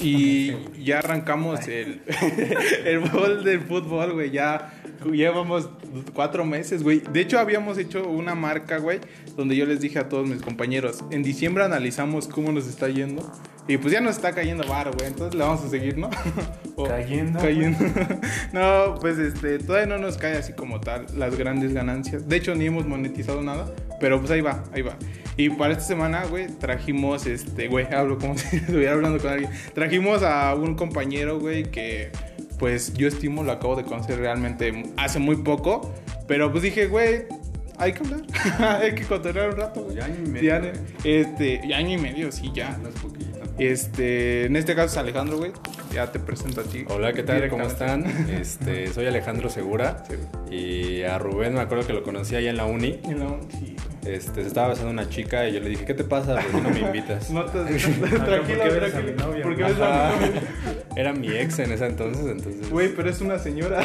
Y ya arrancamos el, el bol del fútbol, güey. Ya llevamos cuatro meses, güey. De hecho, habíamos hecho una marca, güey, donde yo les dije a todos mis compañeros, en diciembre analizamos cómo nos está yendo. Y pues ya nos está cayendo bar, güey. Entonces le vamos a seguir, ¿no? O- Cayendo, Cayendo. no, pues este, todavía no nos cae así como tal las grandes ganancias. De hecho, ni hemos monetizado nada. Pero pues ahí va, ahí va. Y para esta semana, güey, trajimos, este, güey, hablo como si estuviera hablando con alguien. Trajimos a un compañero, güey, que pues yo estimo, lo acabo de conocer realmente hace muy poco. Pero pues dije, güey, hay que hablar. hay que contar un rato, güey. Ya año y medio, Ya, este, ya año y medio, sí, ya. No es poquito. Este, en este caso es Alejandro, güey. Ya te presento a ti. Hola, ¿qué tal? ¿Cómo están? Este, soy Alejandro Segura. Y a Rubén me acuerdo que lo conocí allá en la uni. Y no, sí, Este, se estaba besando una chica y yo le dije, ¿qué te pasa? ¿Por qué no me invitas? No te, ¿por tranquilo, qué ves a mi tranquilo. novia? Porque ves a Ajá. mi novia. Era mi ex en ese entonces, entonces Güey, pero es una señora.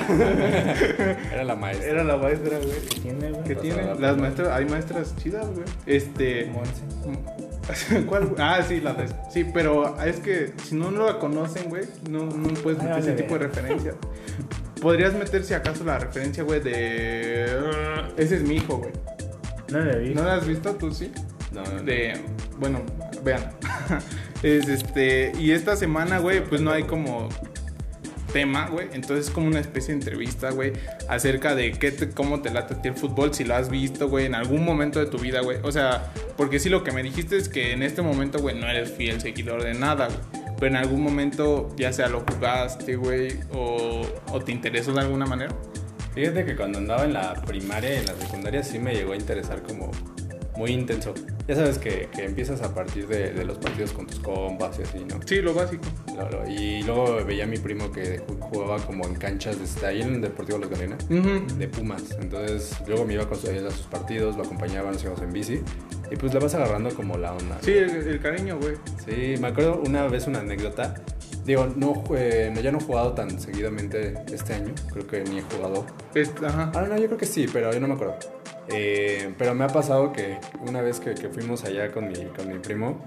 era la maestra. Era la maestra, güey. ¿Qué tiene, güey? ¿Qué tiene? Las maestras, hay maestras chidas, güey. Este. Monse. ¿Cuál? güey? Ah, sí, la de. Sí, pero es que si no, no la conocen, güey, no, no puedes meter ese tipo de referencia. Podrías meter si acaso la referencia, güey, de. Ese es mi hijo, güey. No le vi. ¿No la has visto tú, sí? No, no, no. de bueno vean es este y esta semana güey pues no hay como entonces es como una especie de entrevista güey acerca de qué cómo te late a ti el fútbol si lo has visto güey en algún momento de tu vida güey. O sea porque sí lo que me dijiste es que en este momento güey no eres fiel seguidor de nada güey. Pero en algún momento ya sea lo jugaste güey o, o te interesó de alguna manera. Fíjate que cuando andaba en la primaria y en la secundaria sí me llegó a interesar como muy intenso. Ya sabes que, que empiezas a partir de, de los partidos con tus compas y así, ¿no? sí lo básico Lo- lo- Y luego veía a mi primo que ju- jugaba como en canchas de ahí en el Deportivo Los Galenas. Ujú. de Pumas. Entonces, luego me iba con sus, a sus partidos, lo acompañaba, nos íbamos en bici. Y pues le vas agarrando como la onda. sí el, el cariño güey Sí, me acuerdo una vez una anécdota. Digo, no, no, ya no he jugado tan seguidamente este año. Creo que ni he jugado. Es- ajá Ah, no, yo creo que sí, pero yo no me acuerdo. Eh, pero me ha pasado que una vez que, que fuimos allá con mi, con mi primo,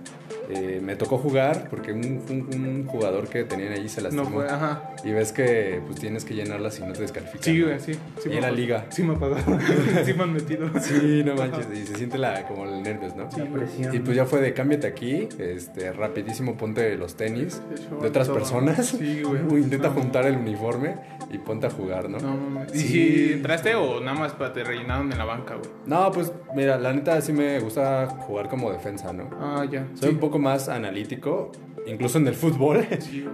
eh, me tocó jugar porque un, un- un jugador que tenían allí se no lastimó. fue ajá Y ves que pues tienes que llenarlas y no te descalifican. Sí, ¿no? güey, sí. sí Y en la liga. Sí me ha pasado. sí me han metido. Sí, no manches. Y se siente la, como el nervios, ¿no? La presión. Y pues ya fue de cámbiate aquí, este, rapidísimo ponte los tenis de otras Todo. personas. Sí, güey. Uy, Intenta No. juntar el uniforme y ponte a jugar, ¿no? No. ¿Y Sí. si entraste o nada más para te rellenaron en la banca, güey? No, pues mira, la neta sí me gusta jugar como defensa, ¿no? Ah, ya. Soy Sí. un poco más analítico, incluso en el fútbol.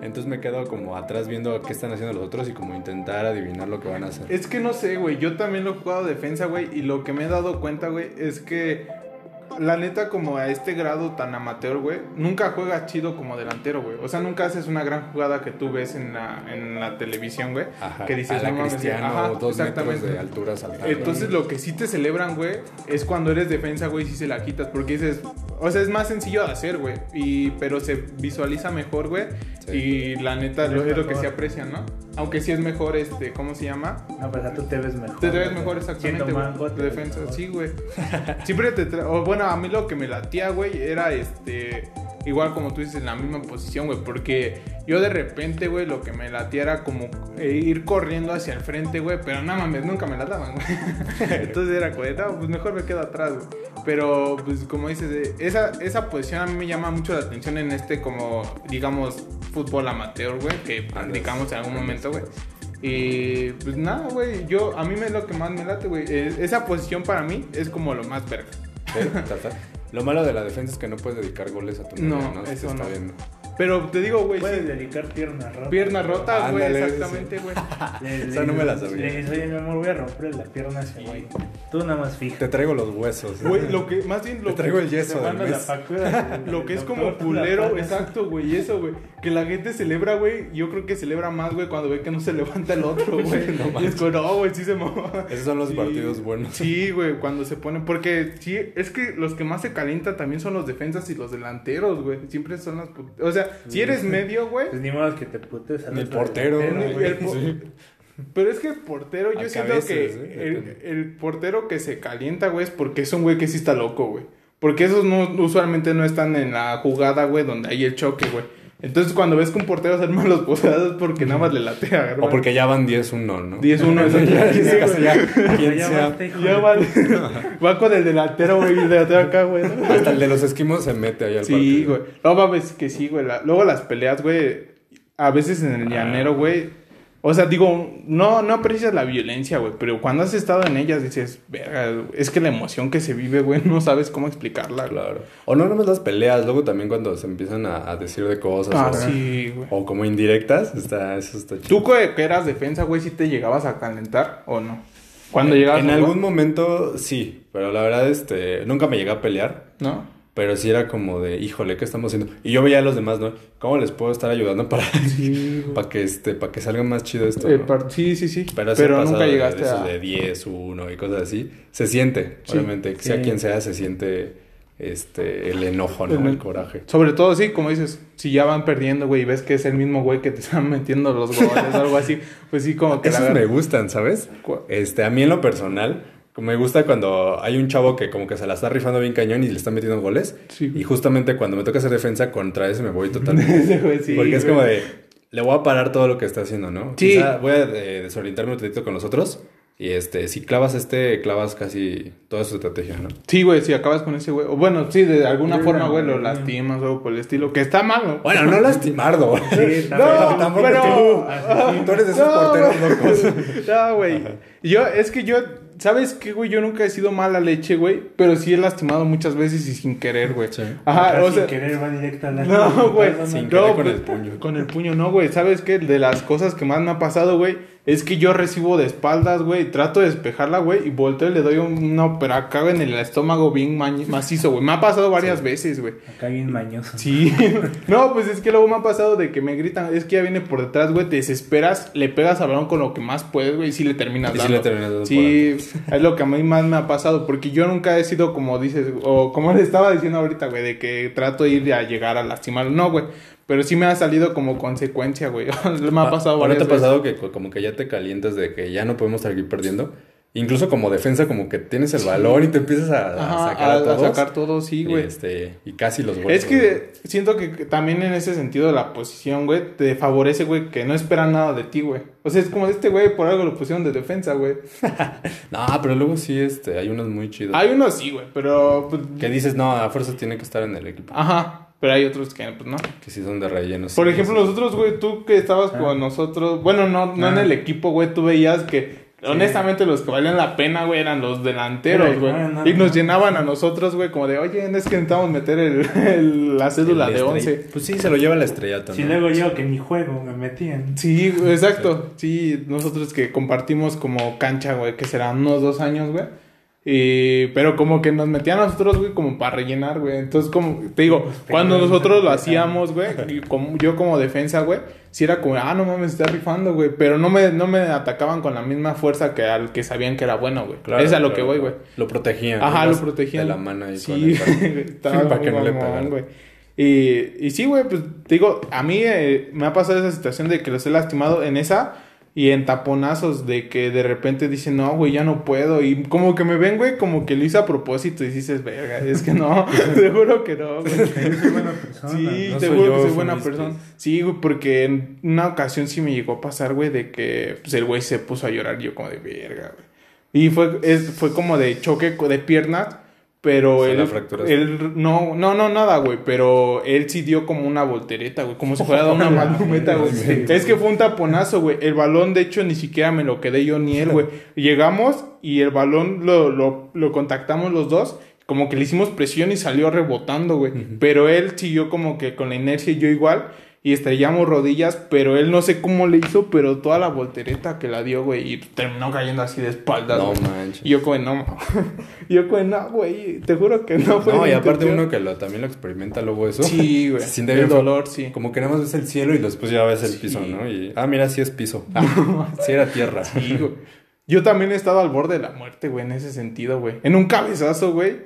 Entonces me quedo como atrás viendo qué están haciendo los otros y como intentar adivinar lo que van a hacer. Es que no sé, güey. Yo también lo he jugado defensa, güey. Y lo que me he dado cuenta, güey, es que la neta, como a este grado tan amateur, güey, nunca juegas chido como delantero, güey. O sea, nunca haces una gran jugada que tú ves en la, en la televisión, güey. Ajá. Que dices, a la no Cristiano, ajá, dos metros exactamente. de altura saltando. Entonces lo que sí te celebran, güey, es cuando eres defensa, güey, si se la quitas. Porque dices, o sea, es más sencillo de hacer, güey. Y, pero se visualiza mejor, güey. Sí. Y la neta lo, Es lo que se aprecia, ¿no? Aunque sí es mejor, este, ¿cómo se llama? No, pero tú te ves mejor. Te ves güey. mejor exactamente, güey. te ves defensa, mejor. sí, güey. Siempre te tra- o bueno, a mí lo que me latía, güey, era este igual como tú dices en la misma posición, güey, porque yo de repente, güey, lo que me latía era como eh, ir corriendo hacia el frente, güey, pero no mames, nunca me la daban, güey. Entonces era como, no, pues mejor me quedo atrás, güey. Pero pues como dices, eh, esa esa posición a mí me llama mucho la atención en este como digamos fútbol amateur, güey, que practicamos en algún momento, güey. Y pues nada, güey, yo a mí me es lo que más me late, güey. Eh, Esa posición para mí es como lo más verga. Lo malo de la defensa es que no puedes dedicar goles a tu No, ¿no? Eso está no. viendo. Pero te digo, güey, Puedes sí, dedicar piernas rotas. piernas rotas, güey, exactamente, güey. Esa le- no me la sabía. Le dices, oye, mi amor, voy a romper la pierna a ese güey. Tú nada más fija. Te traigo los huesos. Güey, lo que más bien lo Te traigo el Te yeso del la factura. Lo que es como culero, exacto, güey, y eso, güey. Que la gente celebra, güey. Yo creo que celebra más, güey, cuando ve que no se levanta el otro, güey. No y es como, no, güey, sí se mo- Esos son los Sí. partidos buenos. Sí, güey, cuando se ponen. Porque sí, es que los que más se calientan también son los defensas y los delanteros, güey. Siempre son las. O sea, si eres medio, güey. Pues ni modo que te putes al el portero, güey. el po- Sí. Pero es que el portero, yo A siento que ¿eh? el, el portero que se calienta, güey, es porque es un güey que sí está loco, güey. Porque esos no, usualmente no están en la jugada, güey, donde hay el choque, güey. Entonces, cuando ves que un portero se arma los posados es porque nada más le latea, hermano. O porque ya van 10-1, ¿no? 10-1 eso Ya, sí, ya, ya, de- va, va con el delantero, güey, el delantero acá, güey. ¿no? Hasta el de los esquimos se mete ahí al Sí, partido. güey. No mames, que sí, güey. La- Luego las peleas, güey, a veces en el llanero, güey. O sea, digo, no, no aprecias la violencia, güey, pero cuando has estado en ellas dices, verga, es que la emoción que se vive, güey, no sabes cómo explicarla. Claro. O no nomás las peleas, luego también cuando se empiezan a, a decir de cosas. Ah, o, sí, güey. o como indirectas, está, eso está chido. ¿Tú que, eras defensa, güey, si te llegabas a calentar o no? Cuando llegabas En algún momento sí, pero la verdad, este, nunca me llegué a pelear. ¿no? Pero sí era como de, híjole, ¿qué estamos haciendo? Y yo veía a los demás, ¿no? ¿Cómo les puedo estar ayudando para, Sí, para que este, para que salga más chido esto? Eh, no? sí, sí, sí. Pero, Pero, nunca llegaste de, a... de 10, 1 y cosas así. Se siente, Sí, obviamente. Sea quien sea, se siente este, el enojo, ¿no? El- El, coraje. Sobre todo, sí, como dices, si ya van perdiendo, güey, y ves que es el mismo güey que te están metiendo los goles o algo así, pues sí, como que la Esos me agarra- gustan, ¿sabes? Este, a mí en lo personal, me gusta cuando hay un chavo que como que se la está rifando bien cañón y le está metiendo goles. Sí. Y justamente cuando me toca hacer defensa, contra ese me voy totalmente. Güey, sí, Porque es güey. como de, le voy a parar todo lo que está haciendo, ¿no? Sí. Quizá voy a eh, desorientarme un poquito con los otros. Y este, si clavas este, clavas casi toda su estrategia, ¿no? Sí, güey, si acabas con ese güey. O bueno, sí, de alguna forma, no, güey, lo no. lastimas o algo por el estilo. Que está mal, ¿no? Bueno, no lastimardo. Sí, No, también. tampoco pero... tú. Tú eres de esos porteros locos. No, güey. Yo, es que yo... ¿Sabes qué, güey? Yo nunca he sido mala leche, güey. Pero sí he lastimado muchas veces y sin querer, güey. Sí. Ajá, Acá o sin sea... querer va directo a la No, güey. Sin No, querer con pues, el puño. Con el puño, no, güey. ¿Sabes qué? De las cosas que más me ha pasado, güey, es que yo recibo de espaldas, güey. Trato de despejarla, güey, y volteo y le doy un- una pero acá en el estómago bien macizo, güey. Me ha pasado varias veces, güey. Acá bien mañoso. Sí. no, pues es que luego me ha pasado de que me gritan, es que ya viene por detrás, güey, te desesperas, le pegas al balón con lo que más puedes, güey, y sí le terminas Y sí dando. le terminas dando Sí, es lo que a mí más me ha pasado, porque yo nunca he sido como dices, o como le estaba diciendo ahorita, güey, de que trato de ir a llegar a lastimar. No, güey, pero sí me ha salido como consecuencia, güey. me ha pasado ¿Ahora te ha veces. pasado que co- como que ya te calientas de que ya no podemos seguir perdiendo? Incluso como defensa, como que tienes el balón y te empiezas a, sacar a, a, a todos. sacar todo, sí, y, güey. este, y casi los. Es que siento que también en ese sentido la posición, güey, te favorece, güey, que no esperan nada de ti, güey. O sea, es como este güey, por algo lo pusieron de defensa, güey. No, pero luego sí, este, hay unos muy chidos. Hay unos sí, güey, pero... pues, Que dices, no, a fuerza tiene que estar en el equipo. Ajá, pero hay otros que, pues, no. Que sí son de relleno. Por sí, ejemplo, sí. nosotros, güey, tú que estabas Ah. con nosotros... Bueno, no, no en Ah. el equipo, güey, tú veías que... Honestamente, los que valían la pena, güey, eran los delanteros, güey. no, no, y nos no. llenaban a nosotros, güey, como de, oye, es que necesitamos meter el, el- la cédula El de estrella- 11. Pues sí, se lo lleva la estrella Si luego yo que ni juego me metían. Sí, güey, exacto. Sí, nosotros que compartimos como cancha, güey, que serán unos dos años, güey. Y, pero como que nos metían a nosotros, güey, como para rellenar, güey. Entonces, como te digo, Pues, cuando nosotros lo hacíamos, güey, y como, yo como defensa, güey, sí era como, ah, no mames, está rifando, güey. Pero no me, no me atacaban con la misma fuerza que al que sabían que era bueno, güey. Claro, es a lo claro. que voy, güey. Lo protegían. Ajá, lo protegían. De la mano ahí Sí, con el balón. estaba Para que no le pegaran. güey. Y, y sí, güey, pues te digo, a mí eh, me ha pasado esa situación de que los he lastimado en esa y en taponazos de que de repente dicen, no, güey, ya no puedo. Y como que me ven, güey, como que lo hice a propósito y dices, verga, es que no, seguro que no, güey. Buena persona. Sí, no te juro yo, que soy buena persona. Sí, güey, porque en una ocasión sí me llegó a pasar, güey, de que pues, el güey se puso a llorar. Yo como de verga, güey. Y fue, es, fue como de choque de piernas, pero él, él no, no, no, nada, güey, pero él sí dio como una voltereta, güey, como si fuera una malumeta, güey. Sí. Es que fue un taponazo, güey. El balón, de hecho, ni siquiera me lo quedé yo ni él, güey. Llegamos y el balón lo, lo, lo contactamos los dos. Como que le hicimos presión y salió rebotando, güey. Pero él siguió como que con la inercia y yo igual. Y estrellamos rodillas, pero él no sé cómo le hizo, pero toda la voltereta que la dio, güey. Y terminó cayendo así de espaldas, No güey. manches. Y yo como, no, yo como, no, güey. Te juro que no fue No, y aparte intención". uno que lo, también lo experimenta luego eso. Sí, güey. Se siente el bien dolor, sí. Como que nada más ves el cielo y después ya ves el Sí. piso, ¿no? Y, ah, mira, sí es piso. Ah, sí era tierra. Sí, güey. Yo también he estado al borde de la muerte, güey, en ese sentido, güey. En un cabezazo, güey.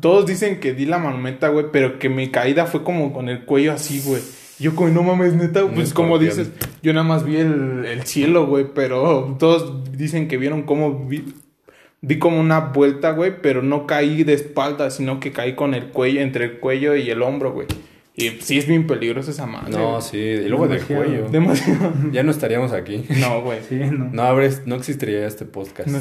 Todos dicen que di la manumeta, güey, pero que mi caída fue como con el cuello así, güey. Yo como, no mames, neta, pues como dices, yo nada más vi el, el cielo, güey, pero todos dicen que vieron cómo vi, di como una vuelta, güey, pero no caí de espalda, sino que caí con el cuello, entre el cuello y el hombro, güey. Y sí es bien peligroso esa madre. No, sí, y luego del cuello. Demasiado. Ya no estaríamos aquí. No, güey. Sí, no. No, habres- no existiría este podcast. No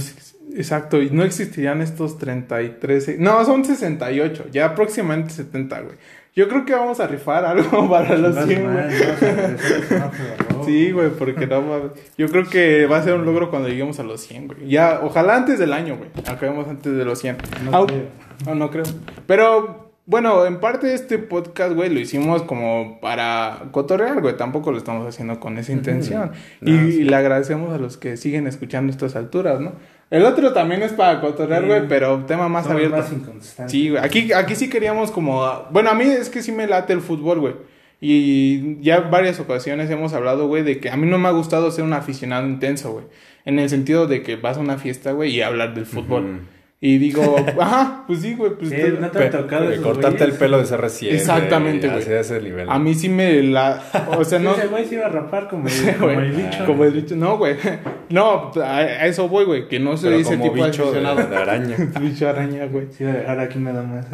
exacto, y no existirían estos 33. No, son 68, ya próximamente 70, güey. Yo creo que vamos a rifar algo para los Vas 100, mal, güey. Sí, güey, porque no mames. Yo creo que va a ser un logro cuando lleguemos a los 100, güey. Ya, ojalá antes del año, güey. Acabemos antes de los 100. No Au- creo. no, no creo. Pero, bueno, en parte este podcast, güey, lo hicimos como para cotorrear, güey. Tampoco lo estamos haciendo con esa intención. y, No, sí. y le agradecemos a los que siguen escuchando estas alturas, ¿no? El otro también es para cotorrear, Sí. güey, pero tema más Somos abierto. más. Sí, güey. Aquí, aquí sí queríamos como... Bueno, a mí es que sí me late el fútbol, güey. Y ya varias ocasiones hemos hablado, güey, de que a mí no me ha gustado ser un aficionado intenso, güey. En el sentido de que vas a una fiesta, güey, y hablar del fútbol. Y digo, ajá, pues sí, güey. Pues Sí, te- no te han Pe- tocado de esos cortarte el pelo de ser recién. Exactamente, güey. Así a ese nivel. A mí sí me la... O sea, no... Ese güey se iba a rapar como el, como el bicho. Como el bicho. No, güey. No, a, a eso voy, güey. Que no soy Pero ese como tipo bicho de de, araña. bicho araña, güey. Se iba a dejar aquí nada más.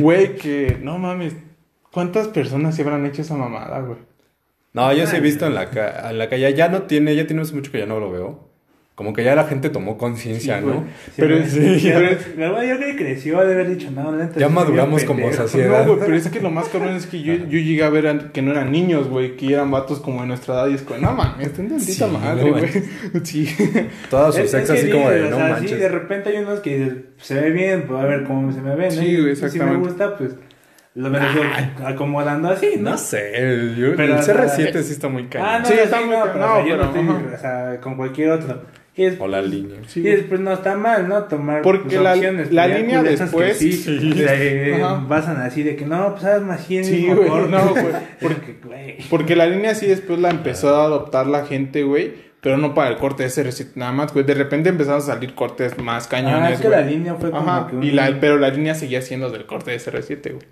Güey, que... No mames. ¿Cuántas personas se habrán hecho esa mamada, güey? No, yo sí he visto en la, ca- en la calle. Ya no tiene, ya tiene hace mucho que ya no lo veo. Como que ya la gente tomó conciencia, Sí, ¿no? Sí, Pero güey. sí, Ya, pero- la verdad, yo creo que creció de haber dicho, no, la neta, Ya sí, maduramos como sociedad. No, güey, pero es que lo más cabrón es que yo, yo llegué a ver a- que no eran niños, güey, que eran vatos como de nuestra edad y es como, no mames, tantita Sí, madre, no güey. manches. Sí. Todos sus Es- ex es así como de dices, no o sea, manches. Sí, de repente hay unos que dices, se ve bien, pues a ver cómo se me ve, ¿no? Sí, güey, Si me exactamente. gusta, pues lo me lo estoy acomodando así, ¿no? No sé, yo, Pero, el o sea, CR7 sí está muy Ah, cañón. no, Sí, sí, está no, muy ca- pero, no, o sea, yo pero, no estoy, o sea, con cualquier otro. Y, O la línea. Sí, y después no está mal, ¿no? Tomar Porque pues, la- opciones. la ya línea después- sí, sí. se Ajá. basan así de que no, pues sabes más bien Sí, mismo güey, corte. no, güey. Porque, la línea sí después la empezó a adoptar la gente, güey. Pero no para el corte de SR7 nada más, güey. De repente empezaron a salir cortes más cañones, Ah, es que güey. la línea fue como Ajá, que un- y la, pero la línea seguía siendo del corte de SR7, güey.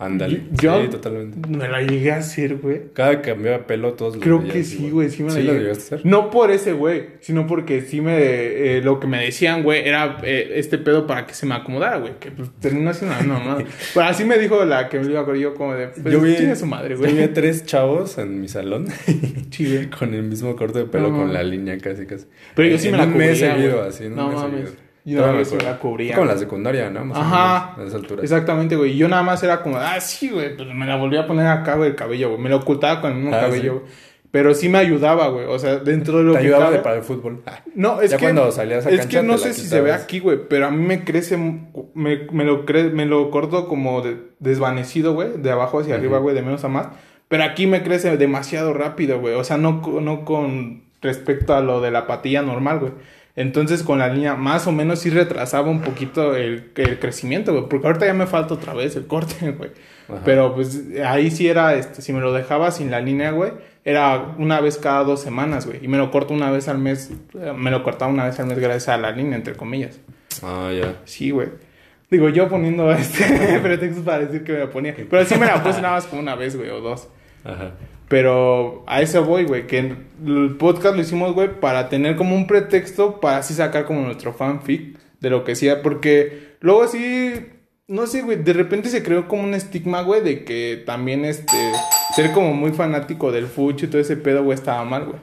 Ándale. Yo- Sí, totalmente. Me la llegué a hacer, güey. Cada que cambiaba pelo, todos Creo que sí, güey, sí me la ¿Sí lo llegué. llegaste a hacer? No por ese güey, sino porque sí me... eh, lo que me decían, güey, era eh, este pedo para que se me acomodara, güey. Que pues terminó siendo una mamada. Pero así me dijo la que me iba a acordar yo como de... Pues, yo vi, chinga su madre, yo vi güey. a tres chavos en mi salón Sí, güey. con el mismo corte de pelo, No, con la línea casi, casi. Pero yo En- sí me la un mes cubría, seguido, güey. así, No mes mames. seguido. Yo no, me yo sí acuerdo. la cubría. Como la secundaria, ¿no? Más o Ajá. menos, a esa altura. Exactamente, güey. Y Yo nada más era como, ah, sí, güey. Pues me la volví a poner acá, güey, el cabello, güey. Me lo ocultaba con el mismo Ah, cabello, güey. Pero sí me ayudaba, güey. O sea, dentro de lo Te que ayudaba de para el fútbol. Ah, No, es Ya que. cuando salías a Es cancha que no sé si se ve aquí, güey. Pero a mí me crece. Me, me lo, cre- me lo corto como de- desvanecido, güey. De abajo hacia arriba, güey. De menos a más. Pero aquí me crece demasiado rápido, güey. O sea, no, no con respecto a lo de la patilla normal, güey. Entonces con la línea más o menos sí retrasaba un poquito el, el crecimiento, güey. Porque ahorita ya me falta otra vez el corte, güey. Pero pues ahí sí era, este, si me lo dejaba sin la línea, güey, era una vez cada dos semanas, güey. Y me lo corto una vez al mes, eh, me lo cortaba una vez al mes gracias a la línea, entre comillas. Ah, ya. Sí, güey. Digo, yo poniendo este pretextos para decir que me la ponía. Pero sí me la puse nada más como una vez, güey, o dos. Ajá. Pero a eso voy, güey, que el podcast lo hicimos, güey, para tener como un pretexto para así sacar como nuestro fanfic de lo que sea, porque luego sí, no sé, güey, de repente se creó como un estigma, güey, de que también este, ser como muy fanático del fucho y todo ese pedo, güey, estaba mal, güey.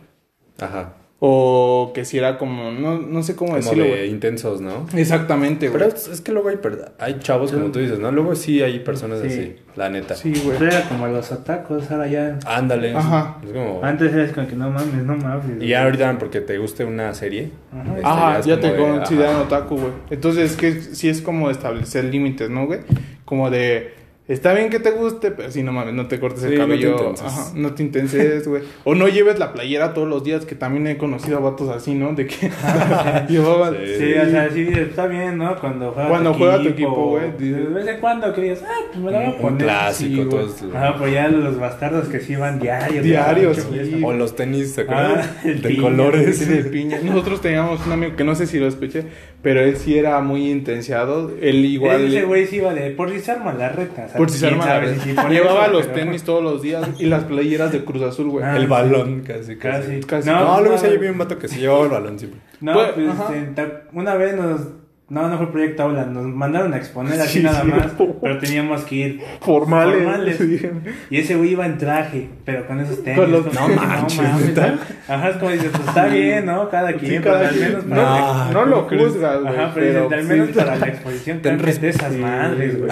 Ajá. O que si era como, no, no sé cómo Como decirlo, de intensos, ¿no? Exactamente, güey. Pero es, es que luego hay, hay chavos, como tú dices, ¿no? Luego sí hay personas Sí. así, la neta. Sí, güey. Era como los atacos, ahora ya. Ándale. Ajá. Es como... Antes eres como que no mames, no mames. Y ya ahorita porque te guste una serie. Ajá. este, Ajá, ya como te de, consideran otaku, güey. Entonces, es que sí es como establecer límites, ¿no, güey? Como de, está bien que te guste, pero sí, no mames, no te cortes Sí, el no te cabello. intenses. Ajá, no te intenses, güey. O no lleves la playera todos los días, que también he conocido a vatos así, ¿no? De que llevaban... Sí. Sí, o sea, sí, está bien, ¿no? Cuando juega Cuando juega tu equipo, güey, dices- De vez en cuando que digas, ah, pues me la voy a Un poner. clásico, sí, güey. todos. Ah, pues ya los bastardos que sí van diarios. Diarios. O los tenis, ¿se acuerdan? Ah, de piña, colores. Sí, de piña. Nosotros teníamos un amigo que no sé si lo escuché, pero él sí era muy intensiado. Él igual... Ese güey sí iba de por si se arma la reta. Por si se arma la Llevaba los pero- tenis todos los días y las playeras de Cruz Azul, güey. Ah, el balón, casi, casi. No, No, luego no. yo vi un vato que sí llevaba el balón siempre. No, Pues, pues este, una vez nos No, no fue proyecto aula, nos mandaron a exponer así Sí, nada sí. más, pero teníamos que ir Formales. formales. Sí. Y ese güey iba en traje, pero con esos tenis. Con los- como No manches, mames. ¿no? Ajá, es como dices, pues está bien, ¿no? Cada quien, Sí, pero cada al quien. menos No, para Ah, no lo juzgas, güey. Ajá, pero, pero al menos para la exposición Ten ten de esas madres, güey.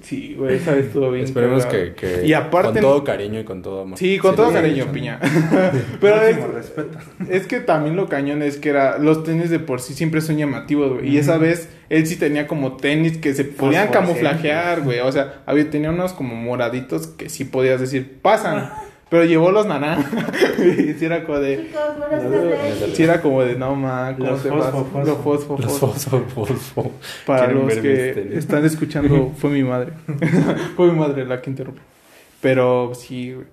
Sí, güey, esa vez estuvo bien. Esperemos que, que Y aparte. con todo cariño y con todo amor. Sí, con todo cariño, hecho. piña. Pero es, Máximo respeto. es que también lo cañón es que era. Los tenis de por sí siempre son llamativos, güey. Y esa vez él sí tenía como tenis que se podían camuflajear, güey. O sea, había, tenía unos como moraditos que sí podías decir, pasan. Pero llevó los naranjas. y sí era como de. Chicos, buenas tardes. Sí era como de, no ma, ¿cómo Los fosfo, fosfo. Los fosfo, Los fosfo. fosfo, fosfo. Para los ver que mis tenis. están escuchando, fue mi madre. fue mi madre la que interrumpió. Pero sí, güey.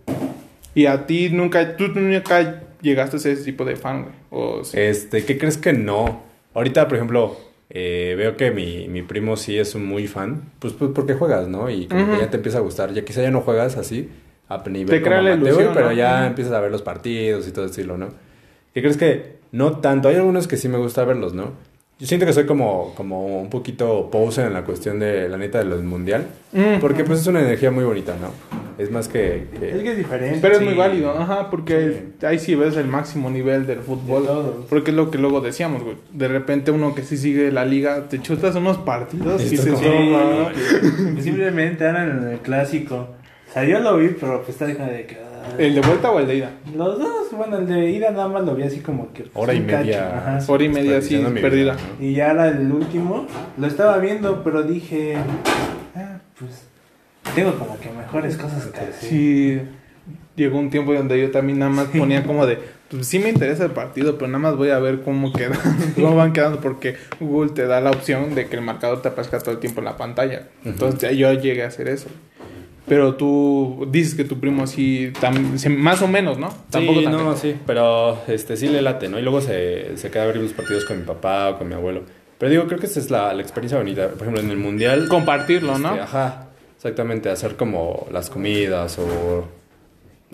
Y a ti nunca, tú nunca llegaste a ser ese tipo de fan, güey. O sí. Este, ¿qué crees que no? Ahorita, por ejemplo, eh, veo que mi, mi primo sí es un muy fan. Pues, pues porque juegas, ¿no? Y como Ujú. que ya te empieza a gustar. Ya quizá ya no juegas así a nivel Te crea como la amateur, ilusión, pero ¿no? ya empiezas a ver los partidos y todo ese estilo, ¿no? ¿Qué crees que no tanto? Hay algunos que sí me gusta verlos, ¿no? Yo siento que soy como, como un poquito poser en la cuestión de la neta de los mundial. Mm. Porque pues es una energía muy bonita, ¿no? Es más que... que- Es que es diferente. Pero es Sí. muy válido, ajá, porque ahí sí ves el máximo nivel del fútbol. De. Porque es lo que luego decíamos, güey. De repente uno que sí sigue la liga, te chutas unos partidos y se como-. Sí, simplemente eran en el clásico. O sea, yo lo vi, pero pues está dejando de que. ah, ¿El de vuelta o el de ida? Los dos, bueno, el de ida nada más lo vi así como que. Hora y media. ajá. Hora y media así, perdida. vida, ¿no? Y ya era el último. Lo estaba viendo, pero dije. Ah, pues. Tengo como que mejores cosas que hacer. Sí, llegó un tiempo donde yo también nada más ponía como de, pues sí me interesa el partido, pero nada más voy a ver cómo quedan, cómo van quedando, porque Google te da la opción de que el marcador te aparezca todo el tiempo en la pantalla. Entonces ya yo llegué a hacer eso. Pero tú dices que tu primo sí, tam- se- más o menos, ¿no? Tampoco tan no, sí, pero este sí le late, ¿no? Y luego se, se queda a ver los partidos con mi papá o con mi abuelo. Pero digo, creo que esa es la, la experiencia bonita. Por ejemplo, en el mundial. Compartirlo, ¿no? este, ajá, exactamente, hacer como las comidas o.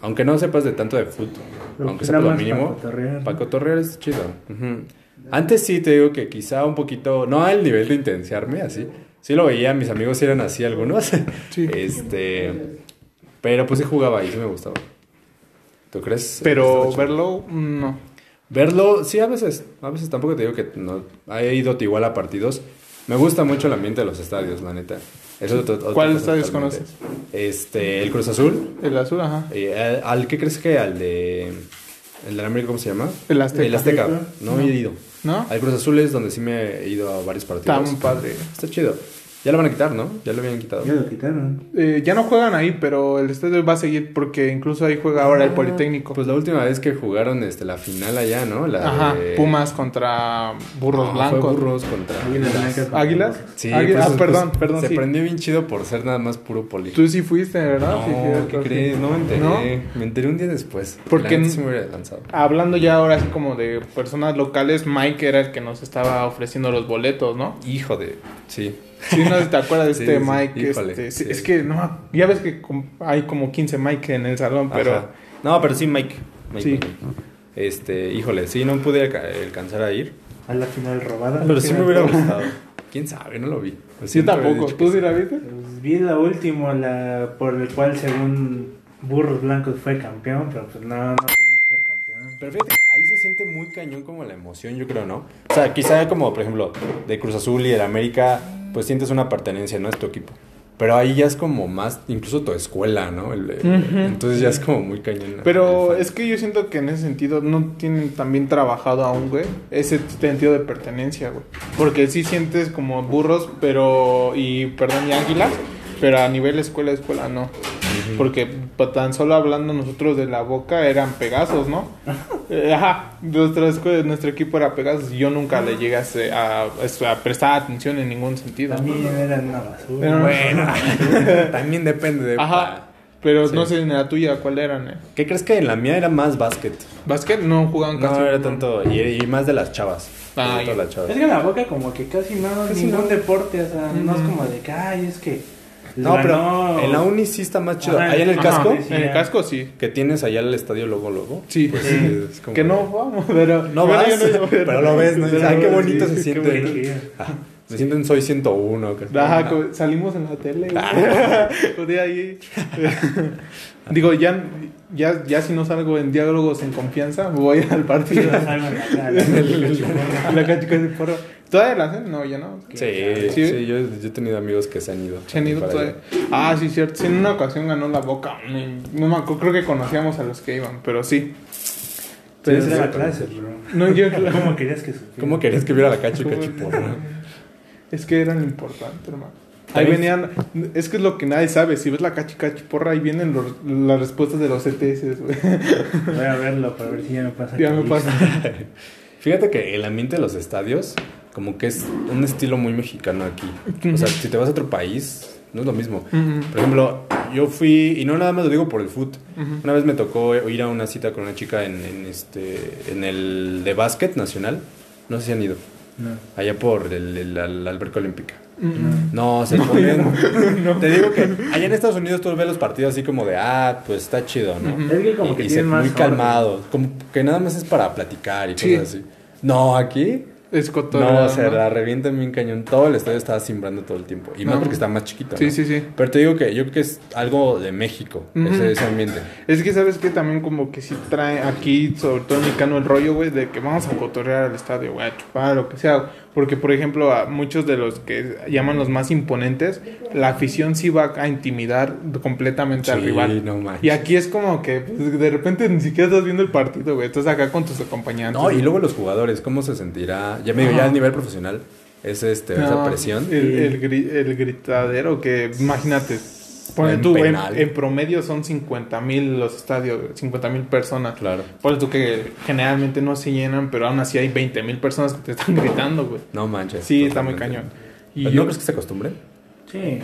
Aunque no sepas de tanto de fútbol, aunque nada lo mínimo, para cotorrear, ¿no? para cotorrear es chido. Ujú. Antes sí te digo que quizá un poquito, no al nivel de intensiarme así, sí lo veía, mis amigos sí eran así algunos, Sí. este, pero pues sí jugaba y sí me gustaba. ¿Tú crees? Pero verlo, no. Verlo, sí, a veces. A veces tampoco te digo que no. He ido igual a partidos. Me gusta mucho el ambiente de los estadios, la neta. Eso es otra- otra ¿Cuáles cosa estadios conoces? Este, el Cruz Azul. El azul, ajá. Eh, al, al- ¿qué crees que al de. El de la América, ¿cómo se llama? El Azteca. El Azteca. Azteca. No, he ido. ¿No? Al Cruz Azul es donde sí me he ido a varios partidos. Está muy padre. Está chido. Ya lo van a quitar, ¿no? Ya lo habían quitado. Ya lo quitaron. Eh, ya no juegan ahí, pero el estadio va a seguir porque incluso ahí juega ahora el Politécnico. Pues la última vez que jugaron este, la final allá, ¿no? La Ajá, de- Pumas contra Burros No, Blancos. Fue burros contra. Águilas blancas. ¿Águilas? Sí, Águila- pues, ah, pues, perdón, perdón. Se sí. prendió bien chido por ser nada más puro poli. Tú sí fuiste, ¿verdad? no, Sí, ¿qué crees? No me enteré. ¿No? Me enteré un día después. Porque La me hubiera lanzado. Hablando ya ahora así como de personas locales, Mike era el que nos estaba ofreciendo los boletos, ¿no? Hijo de. Sí. Sí, no te acuerdas de Sí, este sí, Mike. híjole, este, sí, sí. Es que no, ya ves que com- hay como 15 Mike en el salón, pero Ajá. No, pero sí, Mike. Mike Sí. Este, híjole, sí, no pude alca- alcanzar a ir. A la final robada. Pero sí me hubiera gustado. ¿Quién sabe? No lo vi. Lo yo tampoco. ¿Tú sí la viste? Pues vi la última, la por el cual según Burros Blancos fue campeón, pero pues no, no tenía que ser campeón. Pero fíjate, ahí se siente muy cañón como la emoción, yo creo, ¿no? O sea, quizá como, por ejemplo, de Cruz Azul y del América, pues sientes una pertenencia, ¿no? Es tu equipo. Pero ahí ya es como más, incluso tu escuela, ¿no? El- el- Ujú. Entonces ya es como muy cañón. ¿no? Pero es que yo siento que en ese sentido no tienen también trabajado aún, güey, ese sentido de pertenencia, güey. Porque sí sientes como burros, pero, y perdón, y águilas, pero a nivel escuela, escuela Porque pa- tan solo hablando nosotros de la boca eran Pegasos, ¿no? Eh, Ajá, nuestra escuela, nuestro equipo era Pegasos y yo nunca le llegué a, se- a- a prestar atención en ningún sentido. También eran una basura. Era- Bueno, también depende de... Ajá, pero Sí. no sé en la tuya cuál eran, eh. ¿Qué crees que en la mía era más básquet? Básquet no jugaban casi. No era tanto, y, y más de las chavas. Ah, las chavas. Es que en la boca como que casi no, Casi ningún no. deporte, o sea, no es como de que, ay, es que No, pero en la uni sí está más chido. Ajá, Ahí en el ajá, casco, sí, en el casco sí. que tienes allá el estadio luego, luego. Sí. Pues, Sí. sí, es como- Que no vamos, pero. No vas, no pero lo ves, ¿no? Pero Ay, qué sí, bonito se siente. Ah, me siento en Soy 101. que- Ajá, salimos en la tele. Ah. Ahí. Digo, ya, ya, ya si no salgo en diálogos en confianza, voy al partido. la cachica de porro. ¿Todavía la hacen? No, ya no. Sí, Sí. sí, yo, yo he tenido amigos que se han ido. Se han ido todavía. allá. Ah, sí, cierto. Sí, en una ocasión ganó la boca. Ni- No me acuerdo, creo que conocíamos a los que iban, pero sí. Pero esa era la clase, bro. No, yo ¿Cómo querías que supiera? ¿Cómo querías que viera la cacho cachiporra? Es que eran importantes, hermano. Ahí venían, es que es lo que nadie sabe. Si ves la cachi cachi porra, ahí vienen los- las respuestas de los ETS, güey. Voy a verlo para ver si ya me pasa. Ya me pasa. Fíjate que el ambiente de los estadios, como que es un estilo muy mexicano aquí. O sea, si te vas a otro país, no es lo mismo. Ujú. Por ejemplo, yo fui, y no nada más lo digo por el foot. Ujú. Una vez me tocó ir a una cita con una chica en, en este, en el de básquet nacional. No sé si han ido. No. Allá por el, el- la, la alberca olímpica. No, se ponen. Te digo que allá en Estados Unidos tú ves los partidos así como de, ah, pues está chido, ¿no? Es que como Y- que y se- más muy calmados. Como que nada más es para platicar y Sí. cosas así. No, aquí. Es cotorreo. No, se ¿no? la revientan bien cañón. Todo el estadio estaba simbrando todo el tiempo. Y más No. porque está más chiquito. Sí, ¿no? sí, sí. Pero te digo que yo creo que es algo de México, ese ambiente. Es que sabes que también como que sí trae aquí, sobre todo en mexicano, el rollo, güey, de que vamos a cotorrear al estadio, güey, a chupar, lo que sea. Porque, por ejemplo, a muchos de los que llaman los más imponentes, la afición sí va a intimidar completamente al rival. no. Y aquí es como que pues, de repente ni siquiera estás viendo el partido, güey. Estás acá con tus acompañantes. No, y luego los jugadores, ¿cómo se sentirá? Ya me digo, ya a nivel profesional, es este, esa presión. El, el, gri- el gritadero que, imagínate, pone En tú, en, penal. en promedio son 50 mil los estadios, 50 mil personas. Claro. Por tú que generalmente no se llenan, pero aún así hay 20 mil personas que te están gritando, güey. No manches. Sí, está muy cañón. ¿Pero yo- ¿No crees que se acostumbren? Sí,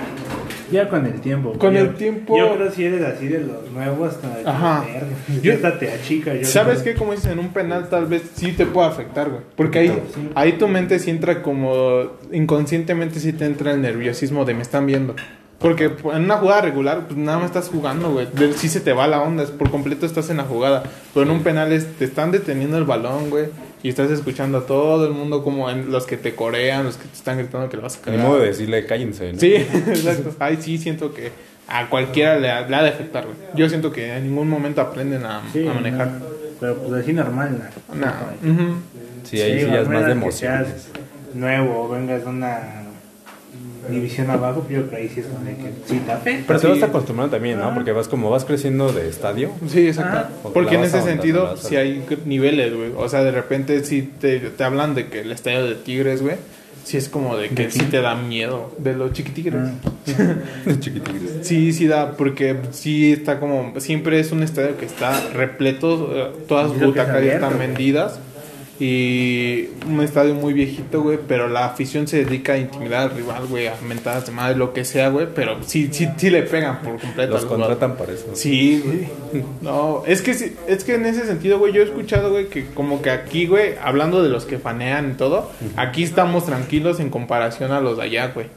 ya con el tiempo. Con Yo- el tiempo- Yo creo si eres así de los nuevos, de Ajá. verga, Yo- hasta te achica. Yo ¿Sabes creo. qué? Como dices, en un penal tal vez sí te puede afectar, güey. Porque ahí, Sí. ahí tu mente sí entra como... Inconscientemente sí te entra el nerviosismo de me están viendo. Porque en una jugada regular, pues nada más estás jugando, güey. Sí se te va la onda, es por completo estás en la jugada. Pero en un penal es, te están deteniendo el balón, güey. Y estás escuchando a todo el mundo como en los que te corean, los que te están gritando que lo vas a Ni cagar. modo de decirle cállense, ¿no? Sí, exacto. Ahí sí siento que a cualquiera le, ha- le ha de afectar, güey. Yo siento que en ningún momento aprenden a, Sí, a manejar. no, pero pues así normal. ¿no? No. Ujú. Sí, ahí sí, ya es más de seas nuevo vengas de una división abajo, yo creo que ahí sí es como de que sí afecta. Pero te vas acostumbrando también, ¿no? Porque vas como vas creciendo de estadio. Sí, exacto. Ah. Porque en ese sentido, sí hay niveles, güey. O sea, de repente sí te, te hablan de que el estadio de Tigres, güey, sí es como de que ¿De sí te da miedo. De los chiquitigres. Ah. Chiquititos. Sí, sí da, porque sí está como, siempre es un estadio que está repleto, eh, todas las butacas están vendidas. Y un estadio muy viejito, güey, pero la afición se dedica a intimidar al rival, güey, a mentadas de madre, lo que sea, güey, pero sí, sí, sí le pegan por completo. Los contratan para eso. Sí, güey. No, es que sí- es que en ese sentido, güey, yo he escuchado, güey, que como que aquí, güey, hablando de los que fanean y todo, aquí estamos tranquilos en comparación a los de allá, güey.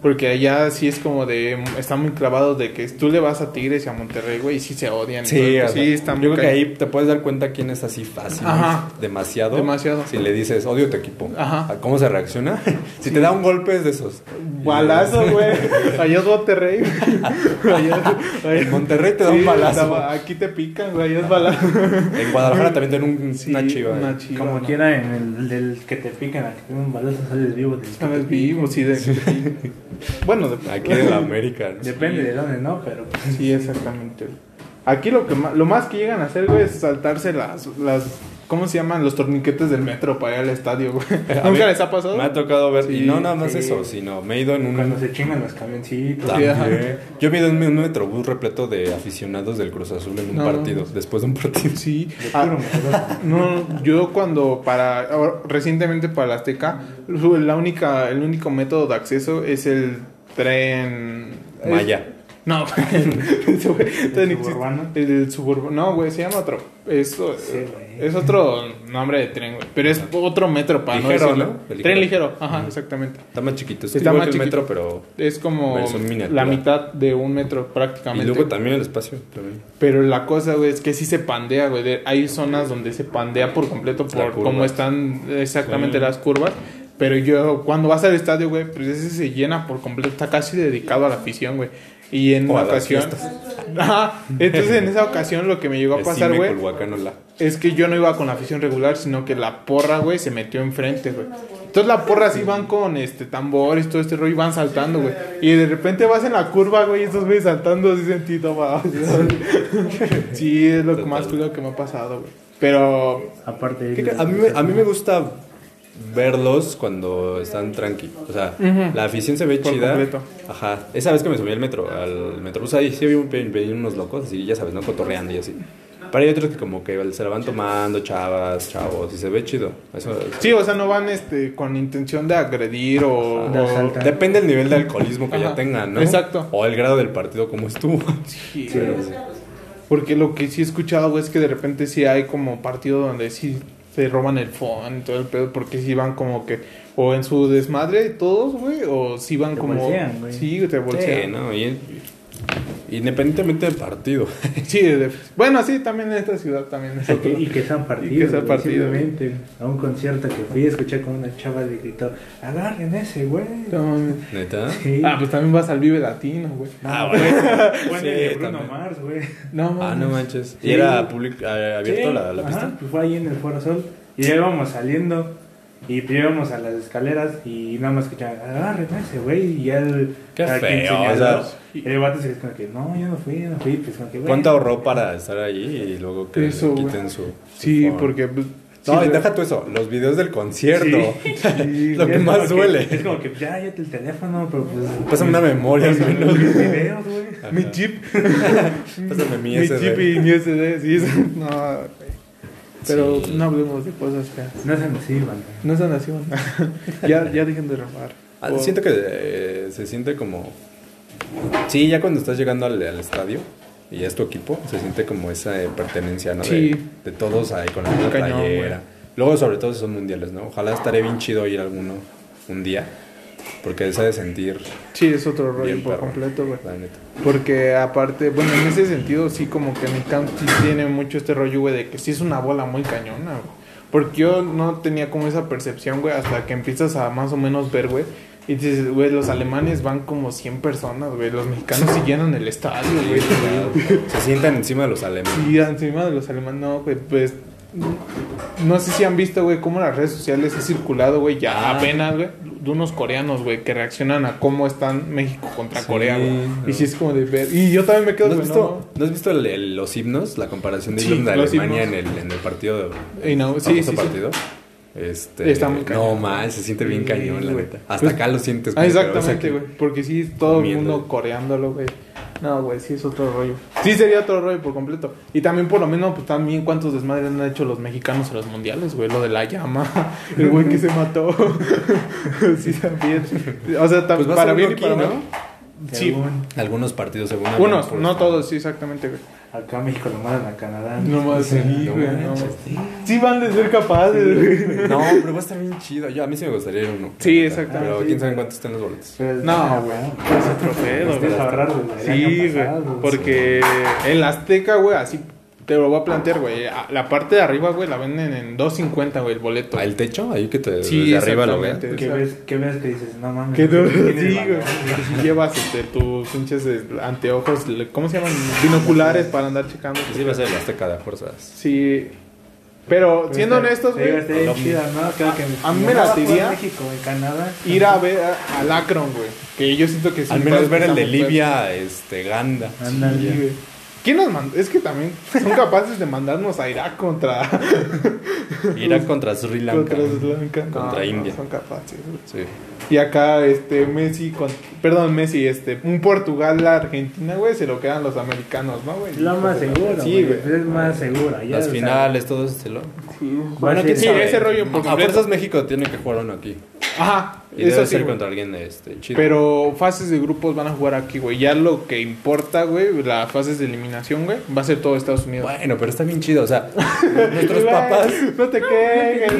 Porque allá sí es como de están muy clavados de que tú le vas a Tigres y a Monterrey, güey, y sí se odian. Sí, Entonces, o sea, sí están yo creo que ahí te puedes dar cuenta quién es así fácil. Ajá. Demasiado. Demasiado. Si le dices, odio tu equipo. Ajá. ¿Cómo se reacciona? si te da un golpe es de esos. Balazo, güey. Allá es Monterrey. allá, allá- En Monterrey te da Sí, un balazo. estaba- Aquí te pican, güey, allá es balazo. En Guadalajara también te dan un- Sí, una chiva. una eh. chiva, Como ¿no? quiera, en el del que te pican, al que te un balazo sales vivo. Pican. vivo, sí, de... bueno, de... Aquí en la América. ¿no? Depende de dónde, ¿no? Pero pues, Sí, exactamente. Aquí lo que más, lo más que llegan a hacer, güey, es saltarse las, las, ¿cómo se llaman? Los torniquetes del metro para ir al estadio, güey. A ¿Nunca mí les ha pasado? Me ha tocado ver, y no nada más sí. eso, sino me he ido en un... cuando se chingan los camioncitos. Sí, También. Yo me he ido en un metrobús repleto de aficionados del Cruz Azul en un No. partido, después de un partido. Sí. Ah, no, yo cuando para recientemente para la Azteca, la única el único método de acceso es el tren es- Maya. No, güey. No existe. suburbano? El del suburbano. No, güey, se llama otro. Eso, Sí, güey. es otro nombre de tren, güey. Pero es otro metro para no Ligero, decirlo. ¿no? El Tren ligero. ligero, ajá, exactamente. Está más chiquito. Es Está igual más que el chiquito. metro, pero... Es como la mitad de un metro Y prácticamente. luego también el espacio. También. Pero la cosa, güey, es que sí se pandea, güey. Hay zonas donde se pandea por completo por cómo están exactamente Sí. las curvas. Pero yo, cuando vas al estadio, güey, pues ese se llena por completo. Está casi dedicado a la afición, güey. Y en O una ocasión. Ajá. Entonces, en esa ocasión, lo que me llegó a pasar, güey, es que yo no iba con la afición regular, sino que la porra, güey, se metió enfrente, güey. Entonces la porra sí van con este tambores, todo este rollo, y van saltando, güey. Y de repente vas en la curva, güey, y estos güeyes saltando así sentido, va. Sí, es lo que más culo que me ha pasado, güey. Pero Aparte. ¿Qué cre- A mí, me, a mí me gusta verlos cuando están tranqui. O sea, Ujú. la afición se ve Por chida. completo. Ajá. Esa vez que me subí al metro, al metrobús ahí, sí vi un- venían unos locos, así, ya sabes, ¿no? Cotorreando y así. Pero hay otros que como que se la van tomando, chavas, chavos, y se ve chido. Eso, sí, o sea, no van este con intención de agredir o, De o-. Depende del nivel de alcoholismo que Ajá. ya tengan, ¿no? Exacto. O el grado del partido como estuvo. Sí, Sí. güey. Porque lo que sí he escuchado, güey, es que de repente sí hay como partido donde sí se roban el phone y todo el pedo, porque sí van como que, o en su desmadre todos, güey, o sí van Te como... bolsean, güey. Sí, te Sí, bolsean. ¿no? Y, independientemente del partido. Sí, de- bueno, sí, también en esta ciudad también es Y otro. que, y que sean Y partidos. que sean güey, partidos. simplemente a un concierto que fui, escuché como una chava le gritó: Agarren ese, güey. No, mames. ¿Neta? Sí. Ah, pues también vas al Vive Latino, güey. Ah, güey. bueno. Sí, de Bruno también. Mars, güey. No, Ah, no manches. ¿Y Sí. era público, eh, abierto Sí, la, la ajá, pista? Pues fue ahí en el Foro Sol. Y ya íbamos saliendo. Y íbamos a las escaleras. Y nada más escuchaban: Agarren ese, güey. Y ya el. Qué feo, o sea, Y el vato se como que: No, yo no fui, yo no fui. Pues como que. ¿Cuánto ahorró para estar ahí y luego que Eso, le güey. quiten su, su Sí, phone? porque... pues, No, sí, deja tú eso, los videos del concierto. Sí, lo que más duele. es como que ya, ya el teléfono, pero pues. Pásame una memoria, al menos. Mis videos, güey. Mi chip. Pásame mi Mi SD. chip y mi SD, sí. eso- No, güey. Pero Sí. no hablemos de cosas feas. No sean así, banda. No son así, ya, ya dejen de robar. Ah, O- Siento que eh, se siente como... Sí, ya cuando estás llegando al, al estadio y es tu equipo, se siente como esa eh, pertenencia, ¿no? Sí. De, de todos ahí con la misma playera. Luego, sobre todo si son mundiales, ¿no? Ojalá estaré bien chido ir a alguno un día. Porque se ha de sentir Sí, es otro rollo por perro, completo, güey. Porque aparte, bueno, en ese sentido sí como que Mexicano sí tiene mucho este rollo, güey, de que sí es una bola muy cañona, güey. Porque yo no tenía como esa percepción, güey, hasta que empiezas a más o menos ver, güey. Y dices, güey, los alemanes van como 100 personas, güey. Los mexicanos sí llenan el estadio, güey. Se sientan encima de los alemanes. Y encima de los alemanes, no, güey, pues. No sé si han visto, güey, cómo las redes sociales ha circulado, güey, ya Ah. apenas, güey, de unos coreanos, güey, que reaccionan a cómo están México contra Sí, Corea, güey. no. Y sí es como de ver. Y yo también me quedo, ¿No has visto, ¿no has visto el- el- los himnos? La comparación de Sí, Irlanda de Alemania en himnos. el, en el partido de no, sí, sí, sí. Este, Está muy no cañón. mal, se siente bien Sí, cañón, la neta. Hasta Pues- acá lo sientes. Ah, exactamente, güey. Porque sí, todo el mundo coreándolo, güey. No, güey, sí es otro rollo. Sí sería otro rollo por completo. Y también por lo menos, pues también cuántos desmadres han hecho los mexicanos en los mundiales, güey. Lo de la llama, el güey que se mató. sí, también. O sea, Pues para bien y para aquí, mal. ¿no? Sí, Según Algunos partidos, según unos, no todos, sí, exactamente, güey. Acá México lo mandan a Canadá. No más, sí, güey, no. Sí. Sí van de ser capaces, güey. No, pero va a estar bien chido. Yo, a mí sí me gustaría ir a uno. Sí, exactamente. Pero quién sabe cuánto están los boletos. No, güey. Es otro pedo, Este es güey. el Sí, güey. Porque en la Azteca, güey, así te lo voy a plantear, güey. La parte de arriba, güey, la venden en 2.50, güey, el boleto. ¿Ah, el techo? Ahí que te Sí, arriba lo veas. ¿Qué ves, ¿Qué ves que dices? No mames. Que tú, ¿quién es sí, güey. llevas este, tus pinches eh, anteojos, ¿cómo se llaman? Binoculares para andar checando. Sí, va a ser el Azteca de fuerzas. Sí. Pero Pero siendo está- honestos, güey, a mí me latiría jugar México en Canadá. ir a ver a- al Akron, güey. Que yo siento que sí Al me menos ver el de Libia, este, Ganda. Ándale. Güey. ¿Quién nos mandó? Es que también son capaces de mandarnos a Irak contra, Irak contra Sri Lanka. contra Sri Lanka. No, Contra no, India. son capaces. güey. Sí. Y acá, este, Messi, con, perdón, Messi, este, un Portugal, la Argentina, güey, se lo quedan los americanos, ¿no, güey? Es lo más seguro. Sí, güey. Es más seguro. ya, Las finales, todo ese lo. Sí, a ser- sí, ese rollo por A fuerzas México tiene que jugar uno aquí. Ajá, Y debe eso sí, ser contra alguien este, chido. Pero fases de grupos van a jugar aquí, güey. Ya lo que importa, güey, las fases de eliminación, güey, va a ser todo Estados Unidos. Bueno, pero está bien chido, o sea, nuestros papás... No te quejes.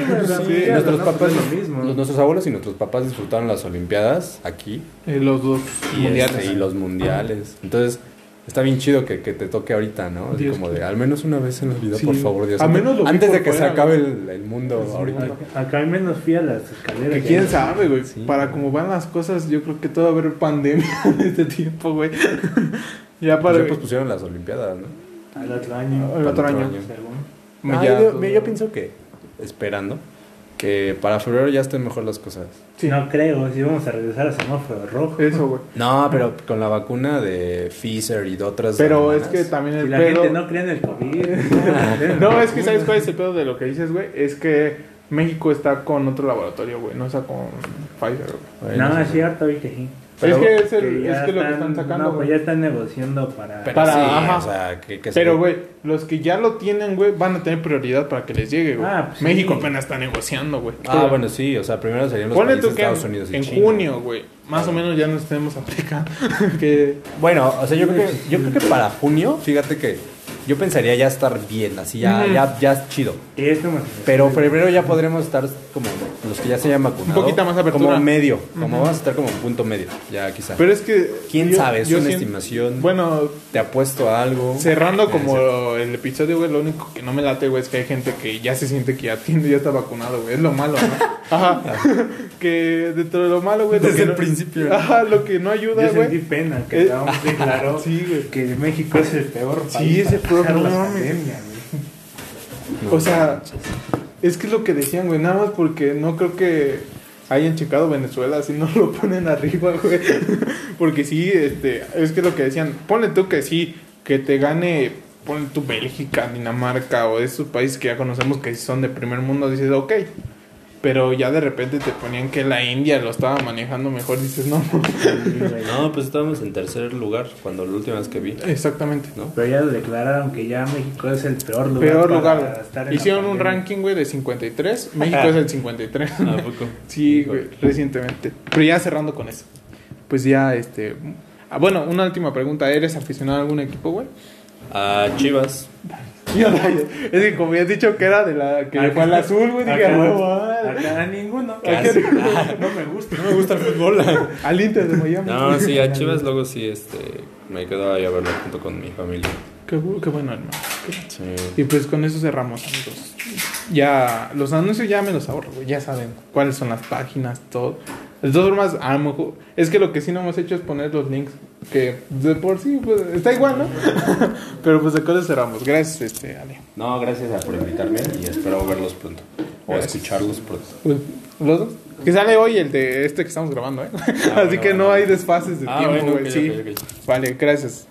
Sí, nuestros no, papás, es lo mismo. los- nuestros abuelos y nuestros papás disfrutaron las Olimpiadas aquí Eh, los dos y, mundiales. este, y los mundiales. Entonces, está bien chido que, que te toque ahorita, ¿no? Así como de, al menos una vez en la vida, Sí. por favor, Dios. Al menos lo Antes de que se fuera, acabe güey. el, el mundo ahorita. Acá al menos fui a las escaleras. Que quién sabe, güey. Sí. Para cómo van las cosas, yo creo que todo va a haber pandemia en este tiempo, güey. ya para. Pues ya pusieron las Olimpiadas, ¿no? Al otro año. El otro año. Según. Ah, ya- yo, yo pienso que, esperando, que para febrero ya estén mejor las cosas. Sí. No creo, si vamos a regresar a semáforo rojo. Eso, güey. No, pero con la vacuna de Pfizer y de otras. Pero es que también el Si la pedo. gente no cree en el COVID. No, es que ¿sabes cuál es el pedo de lo que dices, güey? Es que México está con otro laboratorio, güey. No está con Pfizer, güey. No, es cierto, vi que sí. Pero- es que es, el, es que lo que están sacando, No, pues ya están negociando para. Pero para- sí, ajá. o sea, que, que Pero, güey, los que ya lo tienen, güey, van a tener prioridad para que les llegue, güey. Ah, pues, México sí. apenas está negociando, güey. Ah, bueno, sí, o sea, primero serían los Ponle países tú que Estados en, Unidos y en China. junio, güey, más o menos ya nos tenemos aplicando. que Bueno, o sea, yo creo, que, yo creo que para junio, fíjate que yo pensaría ya estar bien, así ya, ya, ya es chido. Esto más- Pero febrero ya podremos estar como los que ya se hayan vacunado. Un poquito más apertura. Como medio, como vamos a estar como punto medio, ya quizá. Pero es que. ¿Quién yo- sabe? Es yo una siento- estimación. Bueno, Te apuesto a algo. cerrando Ah, como sí. el episodio, güey, lo único que no me late, güey, es que hay gente que ya se siente que ya tiene, ya está vacunado, güey. Es lo malo, ¿no? Ajá. que dentro de lo malo, güey. Desde el no- principio. Ajá, lo que no ayuda, Yo sentí güey. pena que Eh, estábamos bien claro Sí, güey. que México es el peor Sí, país. es el peor, la pandemia, güey. O sea, es que es lo que decían, güey, nada más porque no creo que hayan checado Venezuela, si no lo ponen arriba, güey. Porque sí, este, es que lo que decían, ponle tú que sí, que te gane, ponle tú Bélgica, Dinamarca o esos países que ya conocemos que son de primer mundo, dices, ok. Pero ya de repente te ponían que la India lo estaba manejando mejor, dices, no. No, pues estábamos en tercer lugar cuando la última vez que vi. Exactamente. ¿No? Pero ya lo declararon que ya México es el peor lugar. Peor para lugar. estar en la Hicieron un ranking, güey, de 53. México es el 53. ¿A poco? Sí, güey, recientemente. Pero ya cerrando con eso. Pues ya, este... ah, bueno, una última pregunta. ¿Eres aficionado a algún equipo, güey? A Chivas. Es que como habías dicho que era de la... Que fue al azul, güey. Dije, "Ah, ah". Acá ninguno. Casi. No me gusta. No me gusta el fútbol. Al Inter de Miami. No, sí, a Chivas luego sí, este, me quedo ahí a verlo junto con mi familia. Qué, qué bueno, hermano. Sí. Y pues con eso cerramos, amigos. Ya, los anuncios ya me los ahorro, güey. Ya saben cuáles son las páginas, todo. De todas formas, a lo mejor. Es que lo que sí no hemos hecho es poner los links. Que de por sí, pues está igual, ¿no? Pero pues de cosas cerramos. Gracias, este, Ale. No, gracias por invitarme y espero verlos pronto. O Gracias. escucharlos pronto. Pues, ¿Los dos? Que sale hoy el de este que estamos grabando, ¿eh? Así bueno, que no bueno. hay desfases de Ah, tiempo, bueno, sí. Vale, gracias.